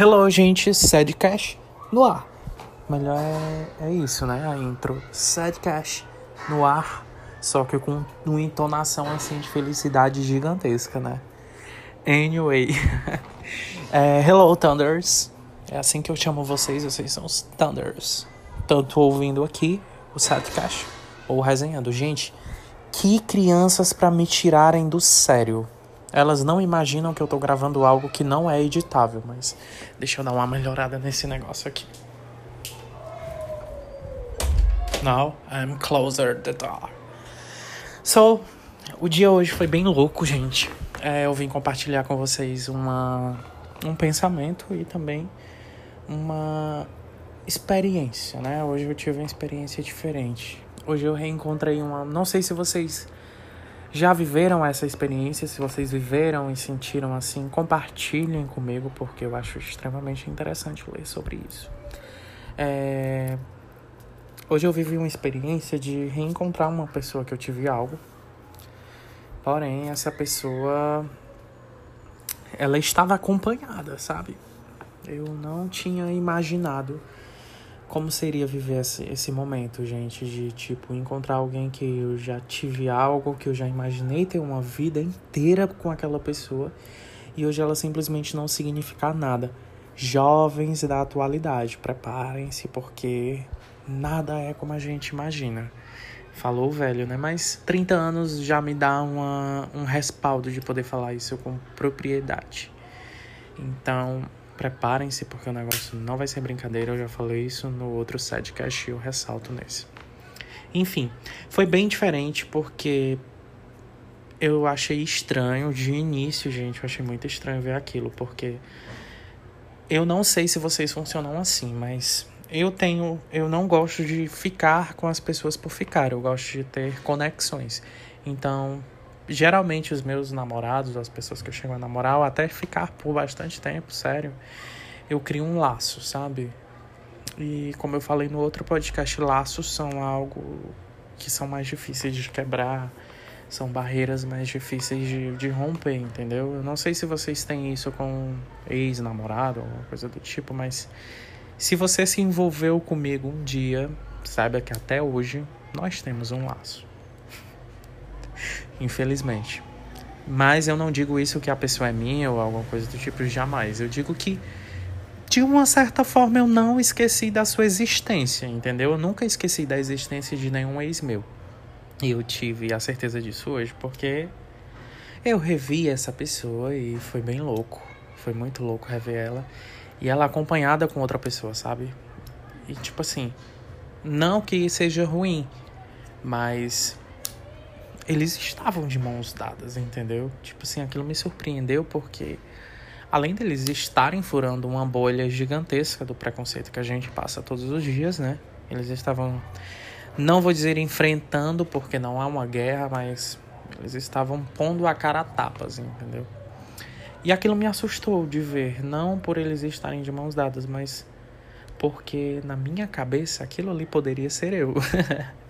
Hello, gente, Sadcast no ar. Melhor é, é isso, né? A intro. Sadcast no ar, só que com uma entonação assim de felicidade gigantesca, né? Anyway. é, hello, Thunders. É assim que eu chamo vocês, vocês são os Thunders. Tanto ouvindo aqui o Sadcast ou resenhando. Gente, que crianças para me tirarem do sério. Elas não imaginam que eu tô gravando algo que não é editável, mas deixa eu dar uma melhorada nesse negócio aqui. Now I'm closer the door. So, o dia hoje foi bem louco, gente. É, eu vim compartilhar com vocês uma, um pensamento e também uma experiência, né? Hoje eu tive uma experiência diferente. Hoje eu reencontrei uma. Não sei se vocês já viveram essa experiência, se vocês viveram e sentiram assim, compartilhem comigo, porque eu acho extremamente interessante ler sobre isso. É... Hoje eu vivi uma experiência de reencontrar uma pessoa que eu tive algo, porém essa pessoa ela estava acompanhada, sabe? Eu não tinha imaginado como seria viver esse, esse momento, gente, de tipo encontrar alguém que eu já tive algo, que eu já imaginei ter uma vida inteira com aquela pessoa e hoje ela simplesmente não significa nada. Jovens da atualidade, preparem-se porque nada é como a gente imagina. Falou velho, né? Mas 30 anos já me dá uma, um respaldo de poder falar isso com propriedade. Então, Preparem-se porque o negócio não vai ser brincadeira, eu já falei isso no outro sidecast e eu ressalto nesse. Enfim, foi bem diferente porque eu achei estranho de início, gente, eu achei muito estranho ver aquilo, porque eu não sei se vocês funcionam assim, mas eu tenho, eu não gosto de ficar com as pessoas por ficar, eu gosto de ter conexões. Então, geralmente os meus namorados, as pessoas que eu chego a namorar, até ficar por bastante tempo, sério, eu crio um laço, sabe? E como eu falei no outro podcast, laços são algo que são mais difíceis de quebrar, são barreiras mais difíceis de, de romper, entendeu? Eu não sei se vocês têm isso com ex-namorado ou alguma coisa do tipo, mas se você se envolveu comigo um dia, saiba que até hoje nós temos um laço infelizmente. Mas eu não digo isso que a pessoa é minha ou alguma coisa do tipo, jamais. Eu digo que, de uma certa forma, eu não esqueci da sua existência, entendeu? Eu nunca esqueci da existência de nenhum ex meu. E eu tive a certeza disso hoje, porque eu revi essa pessoa e foi bem louco. Foi muito louco rever ela. E ela acompanhada com outra pessoa, sabe? E tipo assim, não que seja ruim, mas eles estavam de mãos dadas, entendeu? Tipo assim, aquilo me surpreendeu porque além deles estarem furando uma bolha gigantesca do preconceito que a gente passa todos os dias, né? Eles estavam não vou dizer enfrentando porque não há uma guerra, mas eles estavam pondo a cara a tapas, entendeu? E aquilo me assustou de ver, não por eles estarem de mãos dadas, mas porque na minha cabeça aquilo ali poderia ser eu.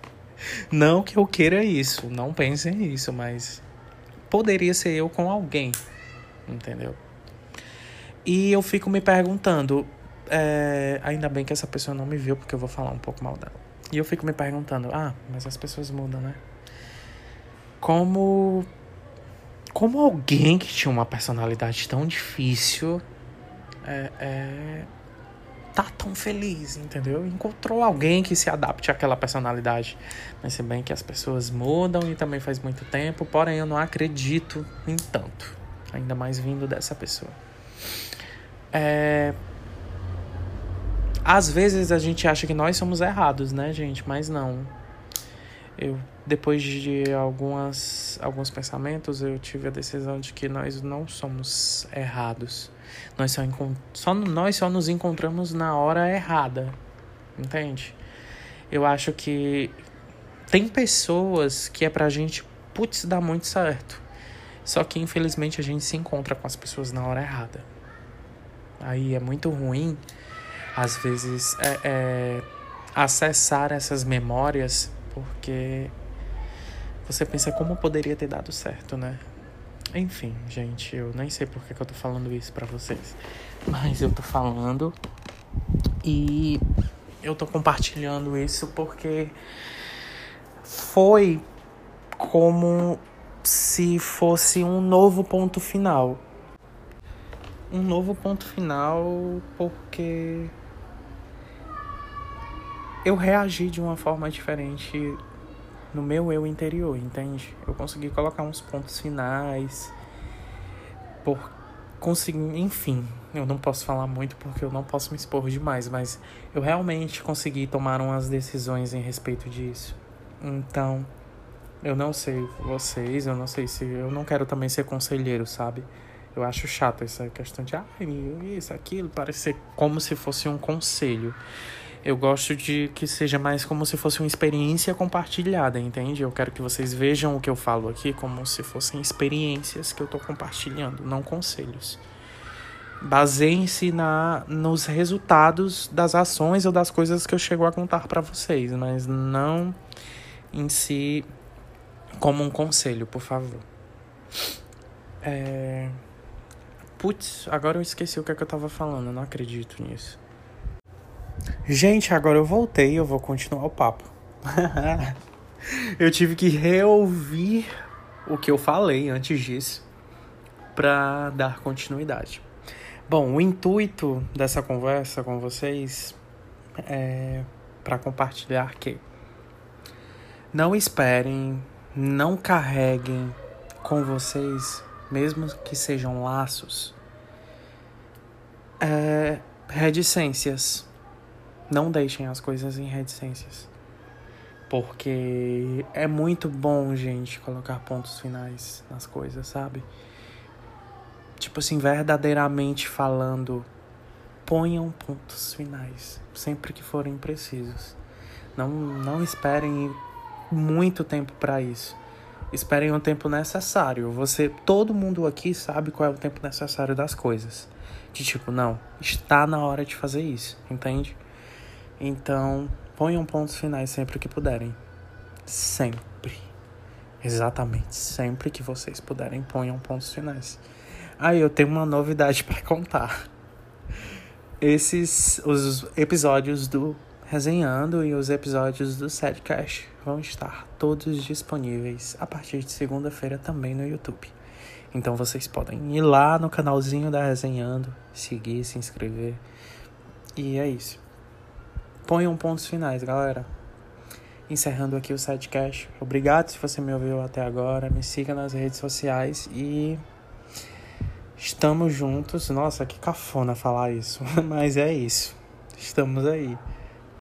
Não que eu queira isso, não pensem nisso, mas poderia ser eu com alguém, entendeu? E eu fico me perguntando, é, ainda bem que essa pessoa não me viu, porque eu vou falar um pouco mal dela. E eu fico me perguntando, ah, mas as pessoas mudam, né? Como. Como alguém que tinha uma personalidade tão difícil é, é tá tão feliz, entendeu? Encontrou alguém que se adapte àquela personalidade. Mas se bem que as pessoas mudam e também faz muito tempo, porém eu não acredito em tanto. Ainda mais vindo dessa pessoa. É... Às vezes a gente acha que nós somos errados, né, gente? Mas não. Eu, depois de algumas, alguns pensamentos, eu tive a decisão de que nós não somos errados nós só, só, nós só nos encontramos na hora errada, entende? Eu acho que tem pessoas que é pra gente, putz, dar muito certo. Só que infelizmente a gente se encontra com as pessoas na hora errada. Aí é muito ruim, às vezes, é, é, acessar essas memórias, porque você pensa como poderia ter dado certo, né? Enfim, gente, eu nem sei por que, eu tô falando isso pra vocês. Mas eu tô falando. E eu tô compartilhando isso porque foi como se fosse um novo ponto final. Um novo ponto final porque eu reagi de uma forma diferente no meu eu interior, entende? Eu consegui colocar uns pontos finais por conseguir, enfim, eu não posso falar muito porque eu não posso me expor demais, mas eu realmente consegui tomar umas decisões em respeito disso. Então, eu não sei vocês, eu não sei se eu não quero também ser conselheiro, sabe? Eu acho chato essa questão de ah, isso, aquilo, parecer como se fosse um conselho. Eu gosto de que seja mais como se fosse uma experiência compartilhada, entende? Eu quero que vocês vejam o que eu falo aqui como se fossem experiências que eu estou compartilhando, não conselhos. Baseiem-se na nos resultados das ações ou das coisas que eu chego a contar para vocês, mas não em si como um conselho, por favor. É... Putz, agora eu esqueci o que, é que eu tava falando, não acredito nisso. Gente, agora eu voltei, eu vou continuar o papo. eu tive que reouvir o que eu falei antes disso para dar continuidade. Bom, o intuito dessa conversa com vocês é para compartilhar que não esperem, não carreguem com vocês, mesmo que sejam laços, é, reticências não deixem as coisas em reticências. Porque é muito bom, gente, colocar pontos finais nas coisas, sabe? Tipo assim, verdadeiramente falando, ponham pontos finais sempre que forem precisos. Não, não esperem muito tempo para isso. Esperem o tempo necessário. Você, todo mundo aqui sabe qual é o tempo necessário das coisas. De tipo, não, está na hora de fazer isso, entende? Então, ponham pontos finais sempre que puderem. Sempre. Exatamente. Sempre que vocês puderem, ponham pontos finais. Aí ah, eu tenho uma novidade para contar. Esses os episódios do Resenhando e os episódios do Sadcast vão estar todos disponíveis a partir de segunda-feira também no YouTube. Então vocês podem ir lá no canalzinho da Resenhando, seguir, se inscrever. E é isso ponham pontos finais, galera. Encerrando aqui o sidecast. Obrigado se você me ouviu até agora. Me siga nas redes sociais e estamos juntos. Nossa, que cafona falar isso, mas é isso. Estamos aí.